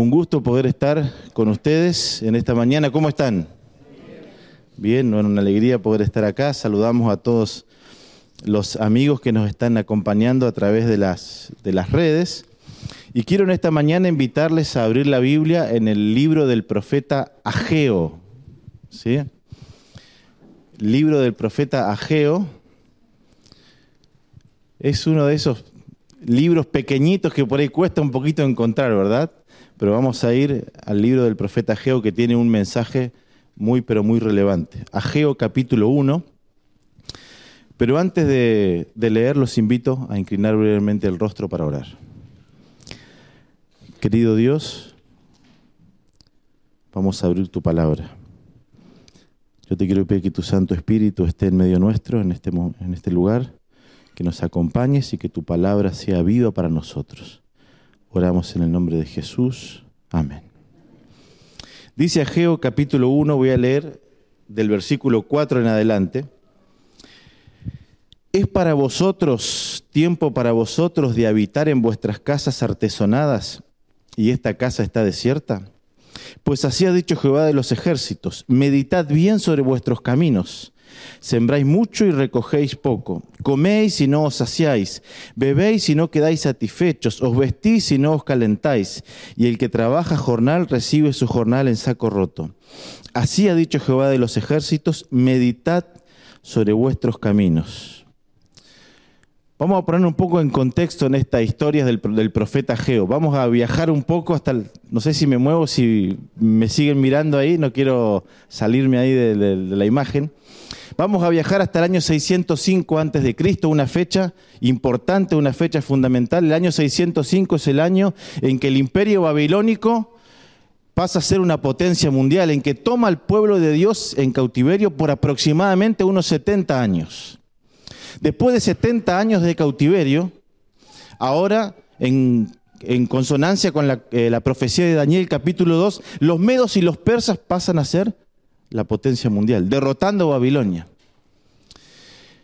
Un gusto poder estar con ustedes en esta mañana. ¿Cómo están? Bien, bueno, una alegría poder estar acá. Saludamos a todos los amigos que nos están acompañando a través de las, de las redes. Y quiero en esta mañana invitarles a abrir la Biblia en el libro del profeta Ageo. ¿Sí? Libro del profeta Ageo. Es uno de esos libros pequeñitos que por ahí cuesta un poquito encontrar, ¿verdad? Pero vamos a ir al libro del profeta Ageo que tiene un mensaje muy, pero muy relevante. Ageo capítulo 1. Pero antes de, leer, los invito a inclinar brevemente el rostro para orar. Querido Dios, vamos a abrir tu palabra. Yo te quiero pedir que tu Santo Espíritu esté en medio nuestro, en este, en este lugar, que nos acompañes y que tu palabra sea viva para nosotros. Oramos en el nombre de Jesús. Amén. Dice Ageo capítulo 1, voy a leer del versículo 4 en adelante. ¿Es para vosotros tiempo para vosotros de habitar en vuestras casas artesonadas y esta casa está desierta? Pues así ha dicho Jehová de los ejércitos, meditad bien sobre vuestros caminos Sembráis mucho y recogéis poco. Coméis y no os saciáis. Bebéis y no quedáis satisfechos. Os vestís y no os calentáis. Y el que trabaja jornal recibe su jornal en saco roto. Así ha dicho Jehová de los ejércitos, meditad sobre vuestros caminos. Vamos a poner un poco en contexto en esta historia del, profeta Geo. Vamos a viajar un poco hasta, no sé si me muevo, si me siguen mirando ahí, no quiero salirme ahí de la imagen. Vamos a viajar hasta el año 605 antes de Cristo, una fecha importante, una fecha fundamental. El año 605 es el año en que el imperio babilónico pasa a ser una potencia mundial, en que toma al pueblo de Dios en cautiverio por aproximadamente unos 70 años. Después de 70 años de cautiverio, ahora en, consonancia con la, eh, la profecía de Daniel capítulo 2, los medos y los persas pasan a ser la potencia mundial, derrotando a Babilonia.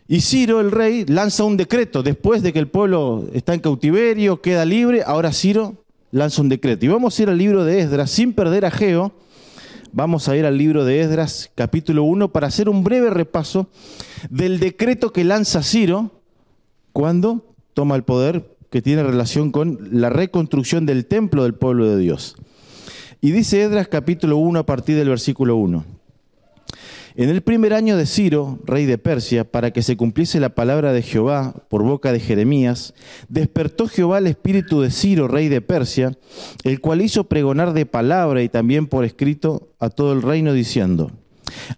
Y Ciro, el rey, lanza un decreto después de que el pueblo está en cautiverio, queda libre, ahora Ciro lanza un decreto. Y vamos a ir al libro de Esdras, sin perder a Geo, vamos a ir al libro de Esdras, capítulo 1, para hacer un breve repaso del decreto que lanza Ciro cuando toma el poder que tiene relación con la reconstrucción del templo del pueblo de Dios. Y dice Esdras capítulo 1 a partir del versículo 1. En el primer año de Ciro, rey de Persia, para que se cumpliese la palabra de Jehová por boca de Jeremías, despertó Jehová el espíritu de Ciro, rey de Persia, el cual hizo pregonar de palabra y también por escrito a todo el reino, diciendo,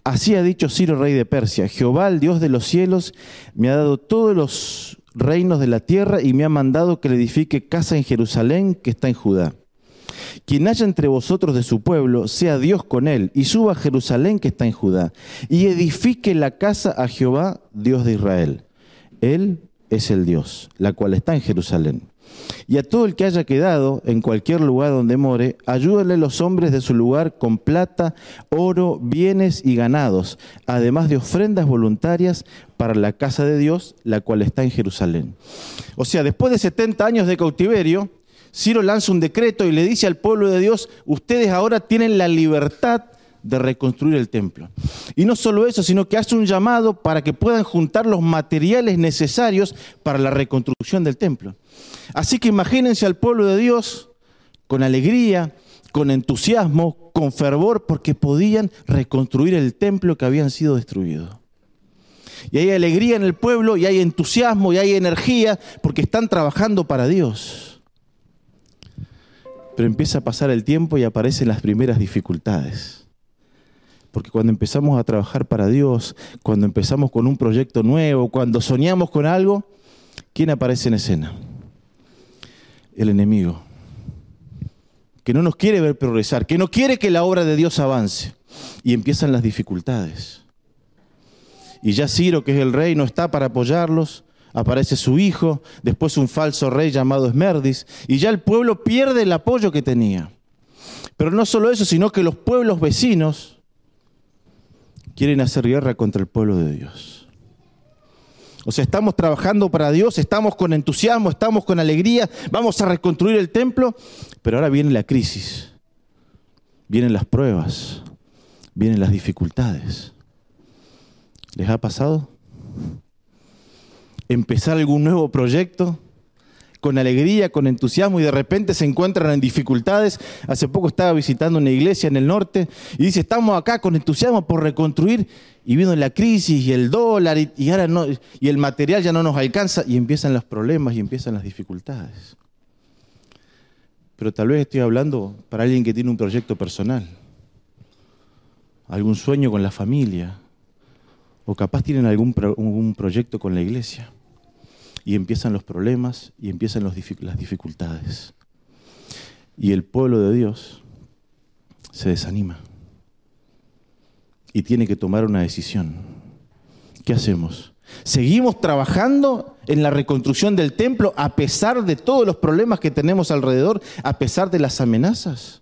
Así ha dicho Ciro, rey de Persia, Jehová, el Dios de los cielos, me ha dado todos los reinos de la tierra y me ha mandado que le edifique casa en Jerusalén, que está en Judá. Quien haya entre vosotros de su pueblo, sea Dios con él, y suba a Jerusalén que está en Judá, y edifique la casa a Jehová, Dios de Israel. Él es el Dios, la cual está en Jerusalén. Y a todo el que haya quedado en cualquier lugar donde more, ayúdale los hombres de su lugar con plata, oro, bienes y ganados, además de ofrendas voluntarias para la casa de Dios, la cual está en Jerusalén. O sea, después de 70 años de cautiverio, Ciro lanza un decreto y le dice al pueblo de Dios, ustedes ahora tienen la libertad de reconstruir el templo. Y no solo eso, sino que hace un llamado para que puedan juntar los materiales necesarios para la reconstrucción del templo. Así que imagínense al pueblo de Dios con alegría, con entusiasmo, con fervor, porque podían reconstruir el templo que habían sido destruido. Y hay alegría en el pueblo, y hay entusiasmo, y hay energía, porque están trabajando para Dios. Pero empieza a pasar el tiempo y aparecen las primeras dificultades. Porque cuando empezamos a trabajar para Dios, cuando empezamos con un proyecto nuevo, cuando soñamos con algo, ¿quién aparece en escena? El enemigo. Que no nos quiere ver progresar, que no quiere que la obra de Dios avance. Y empiezan las dificultades. Y ya Ciro, que es el rey, no está para apoyarlos, aparece su hijo, después un falso rey llamado Esmerdis, y ya el pueblo pierde el apoyo que tenía. Pero no solo eso, sino que los pueblos vecinos quieren hacer guerra contra el pueblo de Dios. O sea, estamos trabajando para Dios, estamos con entusiasmo, estamos con alegría, vamos a reconstruir el templo, pero ahora viene la crisis, vienen las pruebas, vienen las dificultades. ¿Les ha pasado? Empezar algún nuevo proyecto con alegría, con entusiasmo y de repente se encuentran en dificultades. Hace poco estaba visitando una iglesia en el norte y dice, estamos acá con entusiasmo por reconstruir y vino la crisis y el dólar y, ahora no, y el material ya no nos alcanza y empiezan los problemas y empiezan las dificultades. Pero tal vez estoy hablando para alguien que tiene un proyecto personal, algún sueño con la familia, o capaz tienen algún un proyecto con la iglesia y empiezan los problemas y empiezan las dificultades. Y el pueblo de Dios se desanima y tiene que tomar una decisión. ¿Qué hacemos? ¿Seguimos trabajando en la reconstrucción del templo a pesar de todos los problemas que tenemos alrededor, a pesar de las amenazas?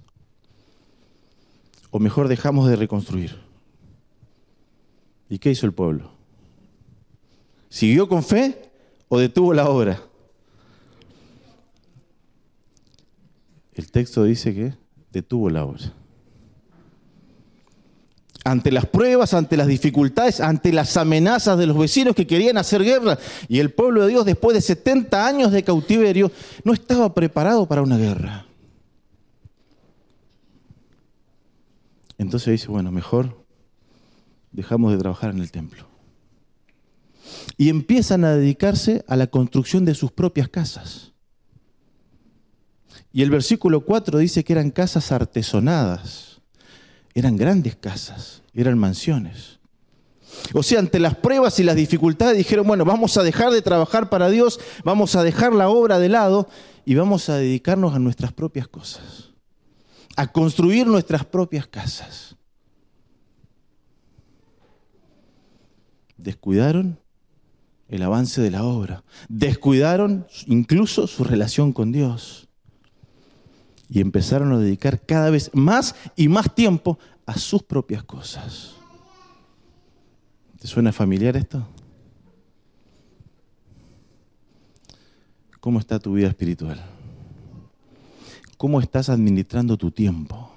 ¿O mejor dejamos de reconstruir? ¿Y qué hizo el pueblo? ¿Siguió con fe o detuvo la obra? El texto dice que detuvo la obra. Ante las pruebas, ante las dificultades, ante las amenazas de los vecinos que querían hacer guerra. Y el pueblo de Dios, después de 70 años de cautiverio, no estaba preparado para una guerra. Entonces dice, bueno, mejor dejamos de trabajar en el templo y empiezan a dedicarse a la construcción de sus propias casas. Y el versículo 4 dice que eran casas artesonadas, eran grandes casas, eran mansiones. O sea, ante las pruebas y las dificultades dijeron, bueno, vamos a dejar de trabajar para Dios, vamos a dejar la obra de lado y vamos a dedicarnos a nuestras propias cosas, a construir nuestras propias casas. Descuidaron el avance de la obra. Descuidaron incluso su relación con Dios. Y empezaron a dedicar cada vez más y más tiempo a sus propias cosas. ¿Te suena familiar esto? ¿Cómo está tu vida espiritual? ¿Cómo estás administrando tu tiempo?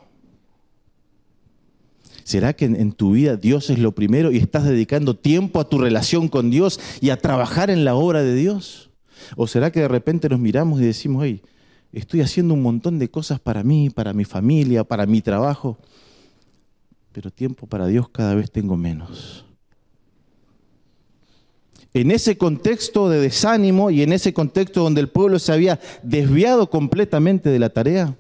¿Será que en, tu vida Dios es lo primero y estás dedicando tiempo a tu relación con Dios y a trabajar en la obra de Dios? ¿O será que de repente nos miramos y decimos, hey, estoy haciendo un montón de cosas para mí, para mi familia, para mi trabajo, pero tiempo para Dios cada vez tengo menos? En ese contexto de desánimo y en ese contexto donde el pueblo se había desviado completamente de la tarea,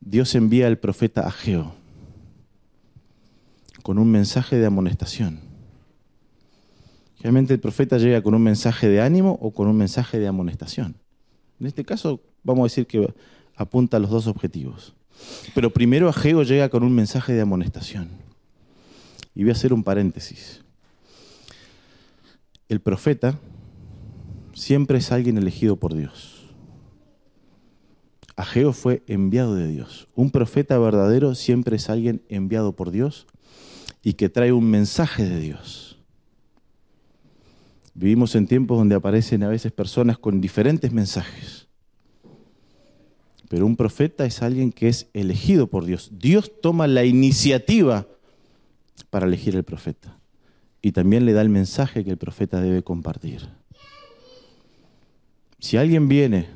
Dios envía al profeta Ageo con un mensaje de amonestación. Realmente el profeta llega con un mensaje de ánimo o con un mensaje de amonestación. En este caso vamos a decir que apunta a los dos objetivos. Pero primero Ageo llega con un mensaje de amonestación. Y voy a hacer un paréntesis. El profeta siempre es alguien elegido por Dios. Ageo fue enviado de Dios. Un profeta verdadero siempre es alguien enviado por Dios y que trae un mensaje de Dios. Vivimos en tiempos donde aparecen a veces personas con diferentes mensajes. Pero un profeta es alguien que es elegido por Dios. Dios toma la iniciativa para elegir el profeta. Y también le da el mensaje que el profeta debe compartir. Si alguien viene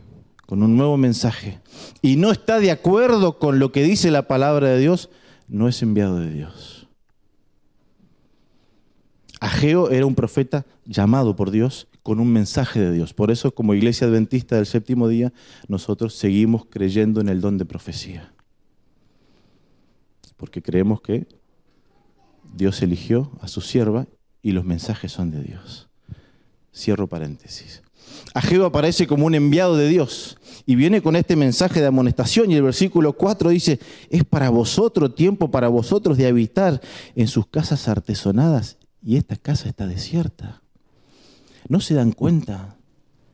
con un nuevo mensaje y no está de acuerdo con lo que dice la palabra de Dios, no es enviado de Dios. Ageo era un profeta llamado por Dios con un mensaje de Dios. Por eso, como iglesia adventista del séptimo día, nosotros seguimos creyendo en el don de profecía. Porque creemos que Dios eligió a su sierva y los mensajes son de Dios. Cierro paréntesis. Ageo aparece como un enviado de Dios y viene con este mensaje de amonestación y el versículo 4 dice, es para vosotros tiempo, para vosotros de habitar en sus casas artesonadas y esta casa está desierta. No se dan cuenta,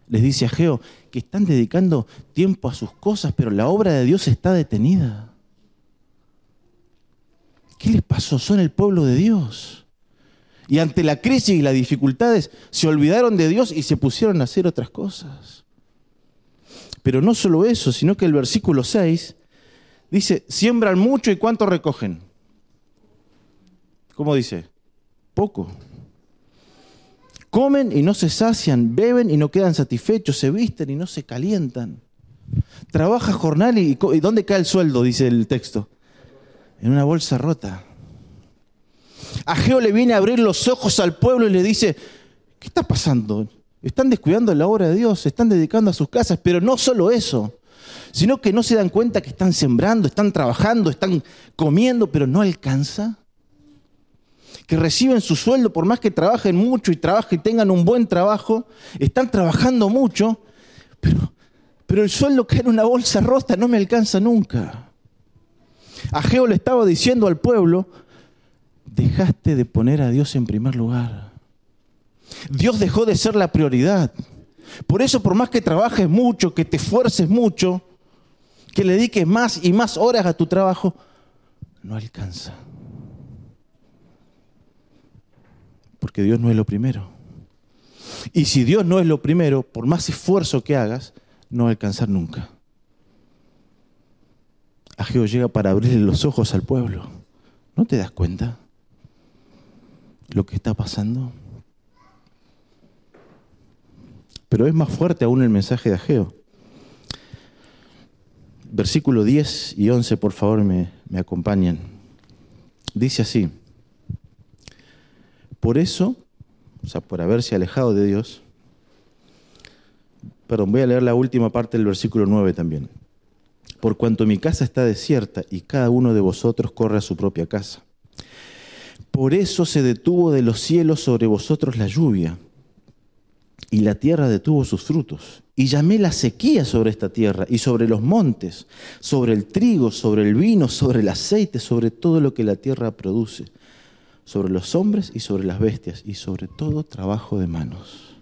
les dice Ageo, que están dedicando tiempo a sus cosas, pero la obra de Dios está detenida. ¿Qué les pasó? Son el pueblo de Dios. Y ante la crisis y las dificultades se olvidaron de Dios y se pusieron a hacer otras cosas. Pero no solo eso, sino que el versículo 6 dice, siembran mucho y cuánto recogen. ¿Cómo dice? Poco. Comen y no se sacian, beben y no quedan satisfechos, se visten y no se calientan. Trabaja jornal y, ¿dónde cae el sueldo? Dice el texto. En una bolsa rota. Ageo le viene a abrir los ojos al pueblo y le dice, ¿qué está pasando? Están descuidando la obra de Dios, están dedicando a sus casas, pero no solo eso, sino que no se dan cuenta que están sembrando, están trabajando, están comiendo, pero no alcanza. Que reciben su sueldo por más que trabajen mucho y trabajen y tengan un buen trabajo, están trabajando mucho, pero, pero el sueldo cae en una bolsa rota, no me alcanza nunca. Ageo le estaba diciendo al pueblo, dejaste de poner a Dios en primer lugar. Dios dejó de ser la prioridad. Por eso, por más que trabajes mucho, que te esfuerces mucho, que le dediques más y más horas a tu trabajo, no alcanza. Porque Dios no es lo primero. Y si Dios no es lo primero, por más esfuerzo que hagas, no alcanzar nunca. Ageo llega para abrirle los ojos al pueblo. ¿No te das cuenta? lo que está pasando? Pero es más fuerte aún el mensaje de Ageo. Versículo 10 y 11, por favor, me, acompañan. Dice así, por eso, o sea, por haberse alejado de Dios, perdón, voy a leer la última parte del versículo 9 también. Por cuanto mi casa está desierta y cada uno de vosotros corre a su propia casa. Por eso se detuvo de los cielos sobre vosotros la lluvia, y la tierra detuvo sus frutos. Y llamé la sequía sobre esta tierra, y sobre los montes, sobre el trigo, sobre el vino, sobre el aceite, sobre todo lo que la tierra produce, sobre los hombres y sobre las bestias, y sobre todo trabajo de manos.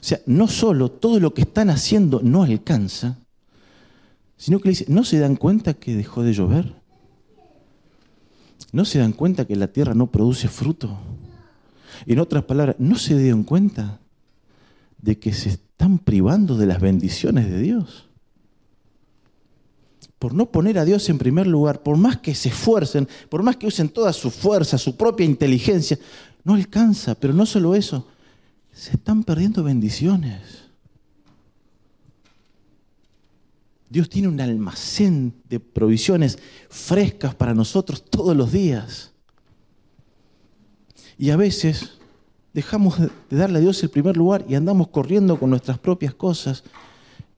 O sea, no solo todo lo que están haciendo no alcanza, sino que le dice, ¿no se dan cuenta que dejó de llover? ¿No se dan cuenta que la tierra no produce fruto? En otras palabras, ¿no se dieron cuenta de que se están privando de las bendiciones de Dios? Por no poner a Dios en primer lugar, por más que se esfuercen, por más que usen toda su fuerza, su propia inteligencia, no alcanza. Pero no solo eso, se están perdiendo bendiciones. Dios tiene un almacén de provisiones frescas para nosotros todos los días. Y a veces dejamos de darle a Dios el primer lugar y andamos corriendo con nuestras propias cosas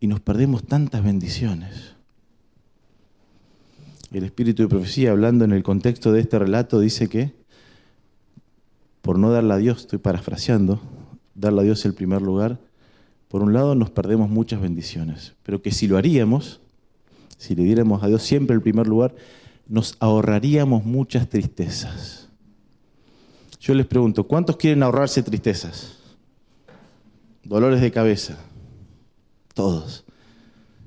y nos perdemos tantas bendiciones. El espíritu de profecía, hablando en el contexto de este relato, dice que por no darle a Dios, estoy parafraseando, darle a Dios el primer lugar, por un lado nos perdemos muchas bendiciones, pero que si lo haríamos, si le diéramos a Dios siempre el primer lugar, nos ahorraríamos muchas tristezas. Yo les pregunto, ¿cuántos quieren ahorrarse tristezas? Dolores de cabeza. Todos.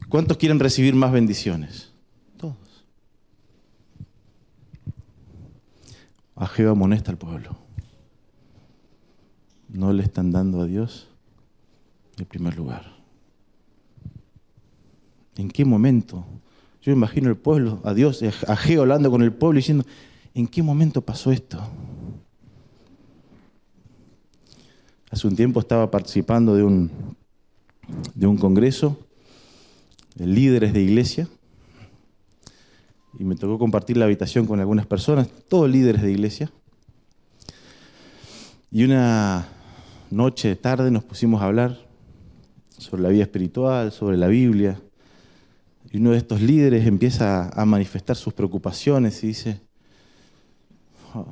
¿Cuántos quieren recibir más bendiciones? Todos. A Jehová amonesta al pueblo. No le están dando a Dios en primer lugar. ¿En qué momento? Yo imagino el pueblo, a Dios, a Geo hablando con el pueblo diciendo, ¿en qué momento pasó esto? Hace un tiempo estaba participando de un, de un congreso de líderes de iglesia y me tocó compartir la habitación con algunas personas, todos líderes de iglesia. Y una noche, tarde, nos pusimos a hablar sobre la vida espiritual, sobre la Biblia. Y uno de estos líderes empieza a manifestar sus preocupaciones y dice, oh",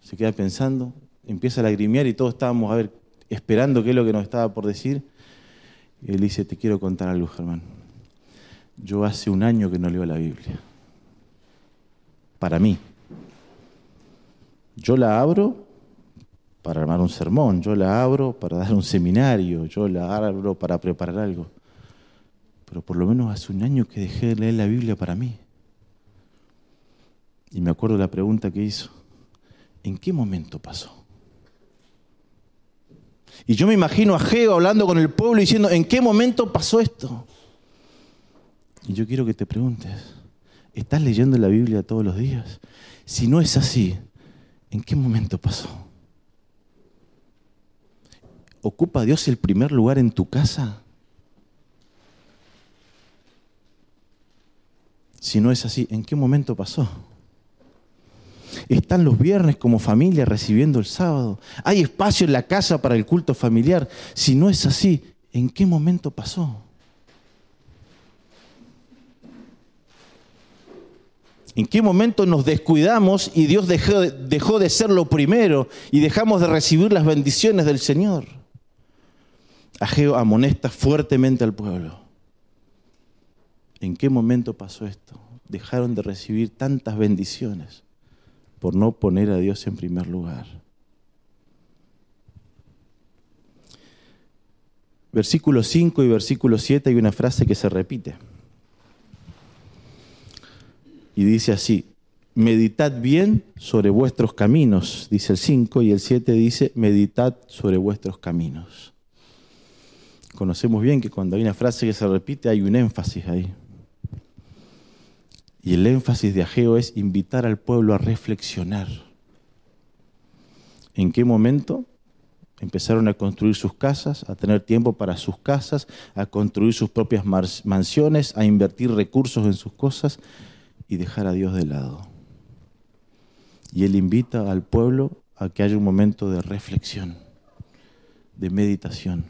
se queda pensando, empieza a lagrimear y todos estábamos a ver, esperando qué es lo que nos estaba por decir. Y él dice, te quiero contar algo, Germán. Yo hace un año que no leo la Biblia. Para mí. Yo la abro para armar un sermón, yo la abro para dar un seminario, yo la abro para preparar algo. Pero por lo menos hace un año que dejé de leer la Biblia para mí. Y me acuerdo la pregunta que hizo, ¿en qué momento pasó? Y yo me imagino a Geo hablando con el pueblo diciendo, ¿en qué momento pasó esto? Y yo quiero que te preguntes, ¿estás leyendo la Biblia todos los días? Si no es así, ¿en qué momento pasó? ¿Ocupa Dios el primer lugar en tu casa? Si no es así, ¿en qué momento pasó? Están los viernes como familia recibiendo el sábado. Hay espacio en la casa para el culto familiar. Si no es así, ¿en qué momento pasó? ¿En qué momento nos descuidamos y Dios dejó de, dejó de ser lo primero y dejamos de recibir las bendiciones del Señor? Ageo amonesta fuertemente al pueblo. ¿En qué momento pasó esto? Dejaron de recibir tantas bendiciones por no poner a Dios en primer lugar. Versículo 5 y versículo 7 hay una frase que se repite. Y dice así, meditad bien sobre vuestros caminos, dice el 5, y el 7 dice, meditad sobre vuestros caminos. Conocemos bien que cuando hay una frase que se repite hay un énfasis ahí. Y el énfasis de Ageo es invitar al pueblo a reflexionar. ¿En qué momento empezaron a construir sus casas, a tener tiempo para sus casas, a construir sus propias mansiones, a invertir recursos en sus cosas y dejar a Dios de lado? Y él invita al pueblo a que haya un momento de reflexión, de meditación.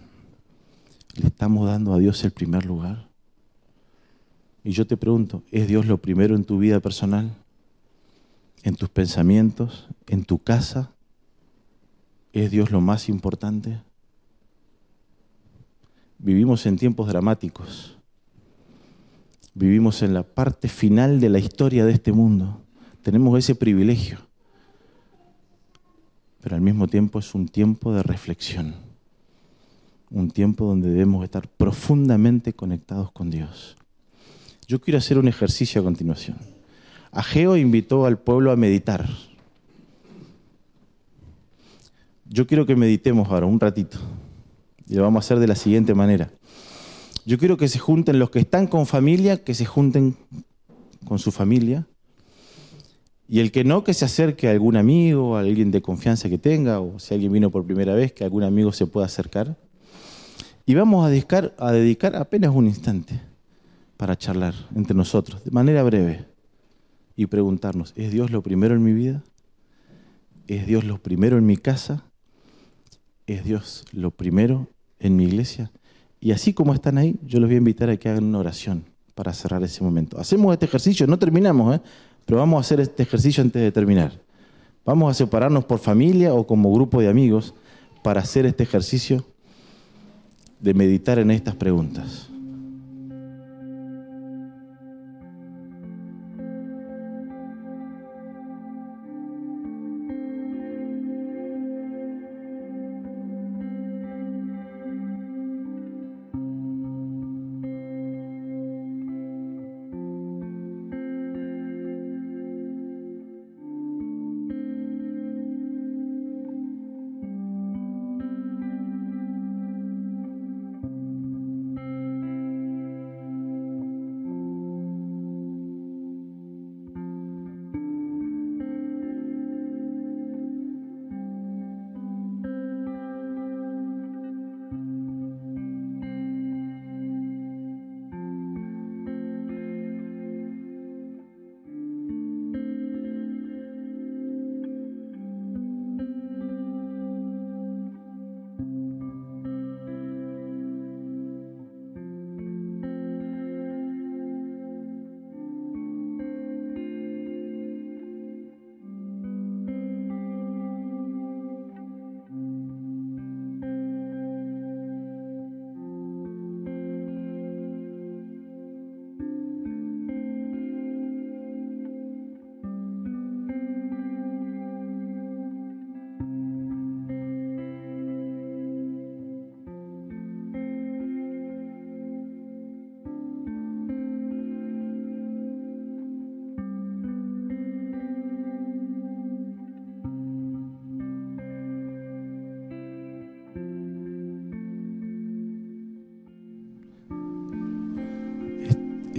¿Le estamos dando a Dios el primer lugar? Y yo te pregunto, ¿es Dios lo primero en tu vida personal? ¿En tus pensamientos? ¿En tu casa? ¿Es Dios lo más importante? Vivimos en tiempos dramáticos. Vivimos en la parte final de la historia de este mundo. Tenemos ese privilegio. Pero al mismo tiempo es un tiempo de reflexión. Un tiempo donde debemos estar profundamente conectados con Dios. Yo quiero hacer un ejercicio a continuación. Ageo invitó al pueblo a meditar. Yo quiero que meditemos ahora un ratito. Y lo vamos a hacer de la siguiente manera. Yo quiero que se junten los que están con familia, que se junten con su familia. Y el que no, que se acerque a algún amigo, a alguien de confianza que tenga, o si alguien vino por primera vez, que algún amigo se pueda acercar. Y vamos a dedicar, a dedicar apenas un instante para charlar entre nosotros, de manera breve, y preguntarnos, ¿es Dios lo primero en mi vida? ¿Es Dios lo primero en mi casa? ¿Es Dios lo primero en mi iglesia? Y así como están ahí, yo los voy a invitar a que hagan una oración para cerrar ese momento. Hacemos este ejercicio, no terminamos, ¿eh? pero vamos a hacer este ejercicio antes de terminar. Vamos a separarnos por familia o como grupo de amigos para hacer este ejercicio de meditar en estas preguntas.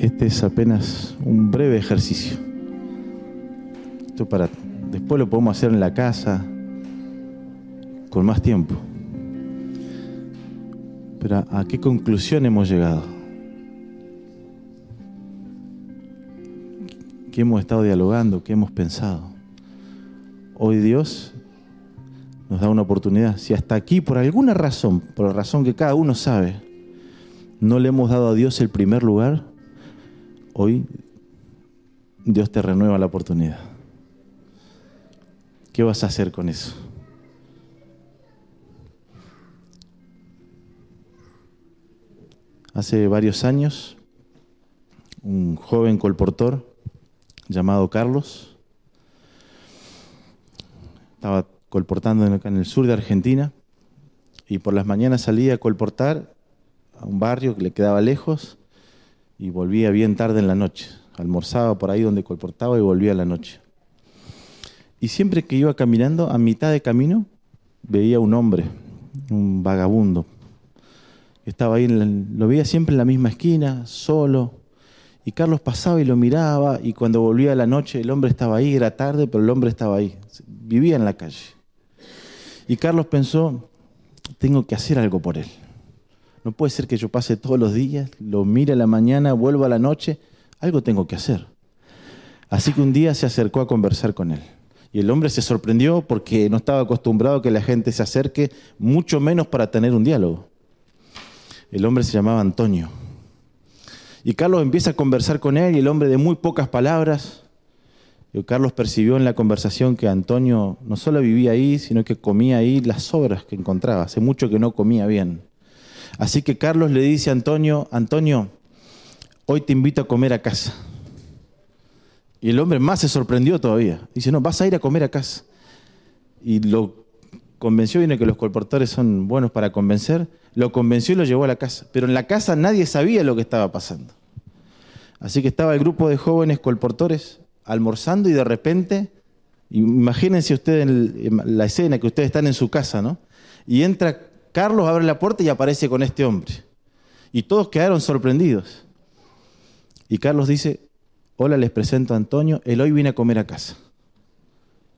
Este es apenas un breve ejercicio. Esto para después lo podemos hacer en la casa con más tiempo. Pero ¿a qué conclusión hemos llegado? ¿Qué hemos estado dialogando? ¿Qué hemos pensado? Hoy Dios nos da una oportunidad. Si hasta aquí, por alguna razón, por la razón que cada uno sabe, no le hemos dado a Dios el primer lugar, hoy Dios te renueva la oportunidad. ¿Qué vas a hacer con eso? Hace varios años, un joven colportor llamado Carlos estaba colportando en el sur de Argentina y por las mañanas salía a colportar a un barrio que le quedaba lejos y volvía bien tarde en la noche. Almorzaba por ahí donde colportaba y volvía a la noche. Y siempre que iba caminando, a mitad de camino, veía un hombre, un vagabundo. Estaba ahí, lo veía siempre en la misma esquina, solo. Y Carlos pasaba y lo miraba, y cuando volvía a la noche, el hombre estaba ahí, era tarde, pero el hombre estaba ahí, vivía en la calle. Y Carlos pensó, tengo que hacer algo por él. No puede ser que yo pase todos los días, lo mire a la mañana, vuelva a la noche. Algo tengo que hacer. Así que un día se acercó a conversar con él. Y el hombre se sorprendió porque no estaba acostumbrado a que la gente se acerque, mucho menos para tener un diálogo. El hombre se llamaba Antonio. Y Carlos empieza a conversar con él y el hombre de muy pocas palabras. Y Carlos percibió en la conversación que Antonio no solo vivía ahí, sino que comía ahí las sobras que encontraba. Hace mucho que no comía bien. Así que Carlos le dice a Antonio, Antonio, hoy te invito a comer a casa. Y el hombre más se sorprendió todavía. Dice, no, vas a ir a comer a casa. Y lo convenció, viene que los colportores son buenos para convencer, lo convenció y lo llevó a la casa. Pero en la casa nadie sabía lo que estaba pasando. Así que estaba el grupo de jóvenes colportores almorzando y de repente, imagínense ustedes la escena que ustedes están en su casa, ¿no? Y entra Carlos abre la puerta y aparece con este hombre. Y todos quedaron sorprendidos. Y Carlos dice, hola, les presento a Antonio, él hoy viene a comer a casa.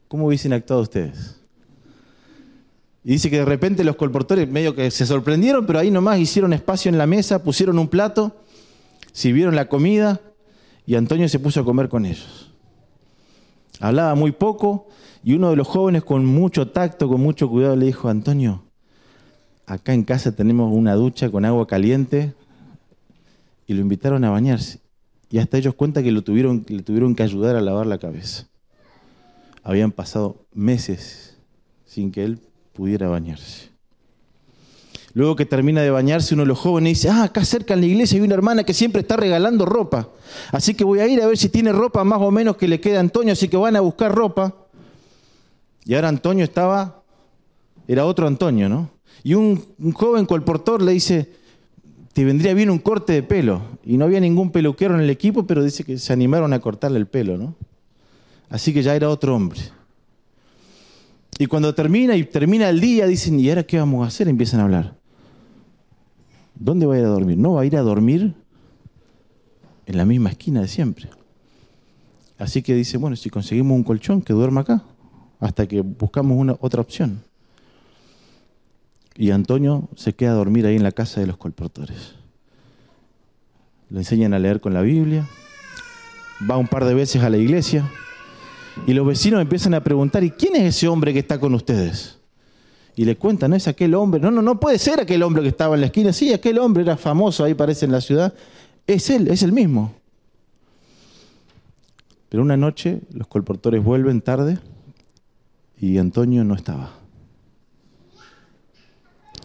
¿Cómo hubiesen actuado ustedes? Y dice que de repente los colportores medio que se sorprendieron, pero ahí nomás hicieron espacio en la mesa, pusieron un plato, sirvieron la comida y Antonio se puso a comer con ellos. Hablaba muy poco y uno de los jóvenes con mucho tacto, con mucho cuidado le dijo, Antonio, acá en casa tenemos una ducha con agua caliente y lo invitaron a bañarse. Y hasta ellos cuentan que lo tuvieron, le tuvieron que ayudar a lavar la cabeza. Habían pasado meses sin que él pudiera bañarse. Luego que termina de bañarse, uno de los jóvenes dice, ah, acá cerca en la iglesia hay una hermana que siempre está regalando ropa. Así que voy a ir a ver si tiene ropa más o menos que le queda a Antonio, así que van a buscar ropa. Y ahora Antonio estaba, era otro Antonio, ¿no? Y un, joven colportor le dice, te vendría bien un corte de pelo. Y no había ningún peluquero en el equipo, pero dice que se animaron a cortarle el pelo, ¿no? Así que ya era otro hombre. Y cuando termina y termina el día, dicen, ¿y ahora qué vamos a hacer? Empiezan a hablar. ¿Dónde va a ir a dormir? No va a ir a dormir en la misma esquina de siempre. Así que dice, bueno, si conseguimos un colchón, que duerma acá, hasta que buscamos una, otra opción. Y Antonio se queda a dormir ahí en la casa de los colportores. Le enseñan a leer con la Biblia, va un par de veces a la iglesia y los vecinos empiezan a preguntar, ¿y quién es ese hombre que está con ustedes? Y le cuentan, ¿no es aquel hombre? No, no, no puede ser aquel hombre que estaba en la esquina. Sí, aquel hombre era famoso, ahí parece en la ciudad. Es él, es el mismo. Pero una noche los colportores vuelven tarde y Antonio no estaba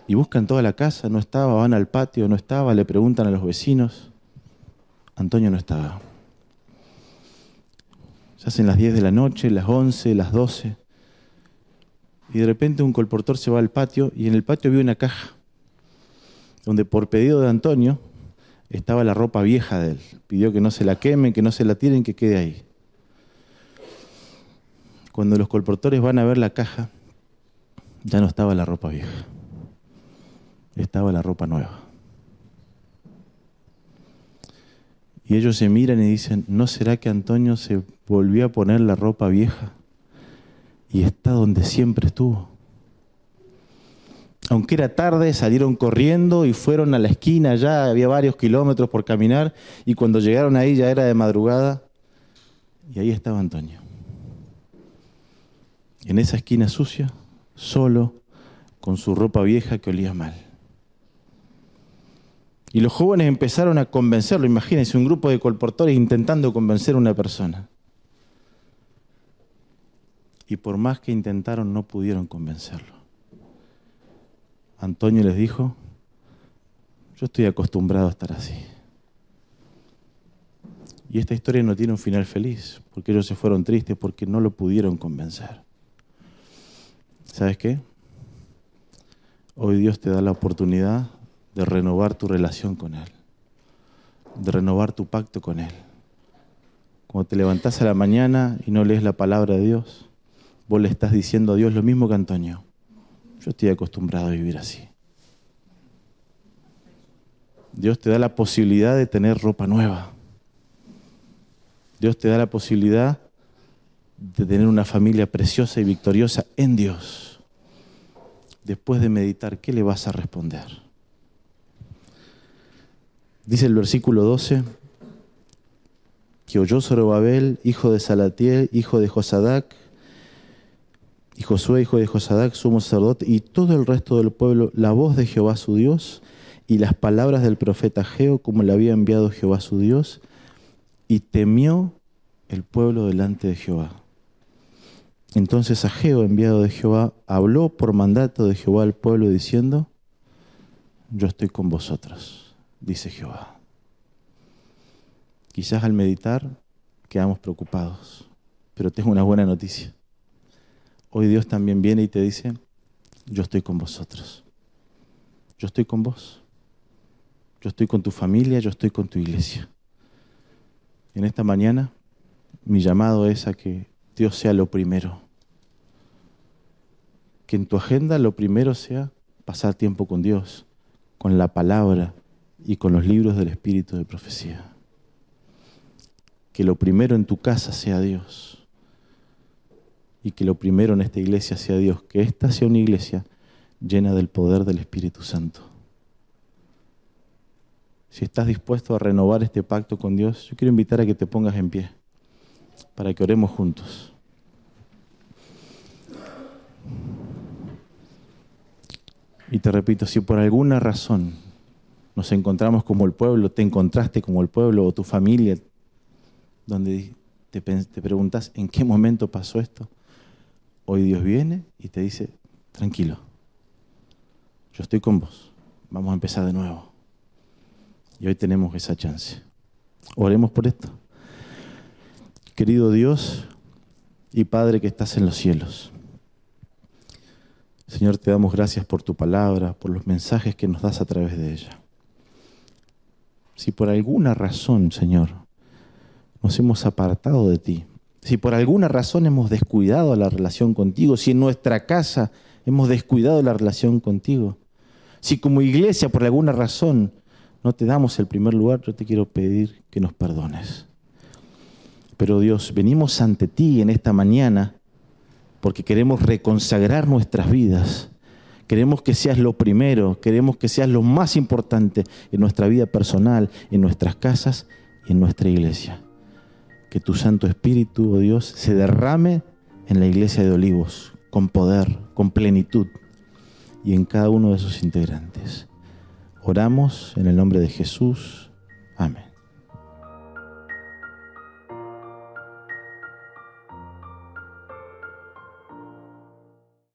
y buscan toda la casa, no estaba, van al patio, no estaba, le preguntan a los vecinos, Antonio no estaba. Se hacen las 10 de la noche, las 11, las 12, y de repente un colportor se va al patio y en el patio vio una caja, donde por pedido de Antonio estaba la ropa vieja de él. Pidió que no se la quemen, que no se la tiren, que quede ahí. Cuando los colportores van a ver la caja, ya no estaba la ropa vieja estaba la ropa nueva. Y ellos se miran y dicen, ¿no será que Antonio se volvió a poner la ropa vieja y está donde siempre estuvo? Aunque era tarde, salieron corriendo y fueron a la esquina, ya había varios kilómetros por caminar, y cuando llegaron ahí ya era de madrugada, y ahí estaba Antonio. En esa esquina sucia, solo, con su ropa vieja que olía mal. Y los jóvenes empezaron a convencerlo. Imagínense un grupo de colportores intentando convencer a una persona. Y por más que intentaron, no pudieron convencerlo. Antonio les dijo, yo estoy acostumbrado a estar así. Y esta historia no tiene un final feliz, porque ellos se fueron tristes porque no lo pudieron convencer. ¿Sabes qué? Hoy Dios te da la oportunidad de renovar tu relación con Él, de renovar tu pacto con Él. Cuando te levantás a la mañana y no lees la palabra de Dios, vos le estás diciendo a Dios lo mismo que Antonio. Yo estoy acostumbrado a vivir así. Dios te da la posibilidad de tener ropa nueva. Dios te da la posibilidad de tener una familia preciosa y victoriosa en Dios. Después de meditar, ¿qué le vas a responder? Dice el versículo 12 que oyó Zorobabel, hijo de Salatiel, hijo de Josadac, y Josué, hijo de Josadac, sumo sacerdote, y todo el resto del pueblo, la voz de Jehová su Dios y las palabras del profeta Geo, como le había enviado Jehová su Dios, y temió el pueblo delante de Jehová. Entonces Ageo, enviado de Jehová, habló por mandato de Jehová al pueblo diciendo, yo estoy con vosotros dice Jehová. Quizás al meditar quedamos preocupados, pero tengo una buena noticia. Hoy Dios también viene y te dice, yo estoy con vosotros. Yo estoy con vos. Yo estoy con tu familia, yo estoy con tu iglesia. En esta mañana mi llamado es a que Dios sea lo primero. Que en tu agenda lo primero sea pasar tiempo con Dios, con la palabra, y con los libros del Espíritu de Profecía. Que lo primero en tu casa sea Dios. Y que lo primero en esta iglesia sea Dios. Que esta sea una iglesia llena del poder del Espíritu Santo. Si estás dispuesto a renovar este pacto con Dios, yo quiero invitar a que te pongas en pie para que oremos juntos. Y te repito, si por alguna razón nos encontramos como el pueblo, te encontraste como el pueblo o tu familia, donde te, preguntas en qué momento pasó esto. Hoy Dios viene y te dice, tranquilo, yo estoy con vos, vamos a empezar de nuevo. Y hoy tenemos esa chance. Oremos por esto. Querido Dios y Padre que estás en los cielos. Señor, te damos gracias por tu palabra, por los mensajes que nos das a través de ella si por alguna razón, Señor, nos hemos apartado de ti, si por alguna razón hemos descuidado la relación contigo, si en nuestra casa hemos descuidado la relación contigo, si como iglesia por alguna razón no te damos el primer lugar, yo te quiero pedir que nos perdones. Pero Dios, venimos ante ti en esta mañana porque queremos reconsagrar nuestras vidas Queremos que seas lo primero, queremos que seas lo más importante en nuestra vida personal, en nuestras casas y en nuestra iglesia. Que tu Santo Espíritu, oh Dios, se derrame en la iglesia de Olivos con poder, con plenitud y en cada uno de sus integrantes. Oramos en el nombre de Jesús.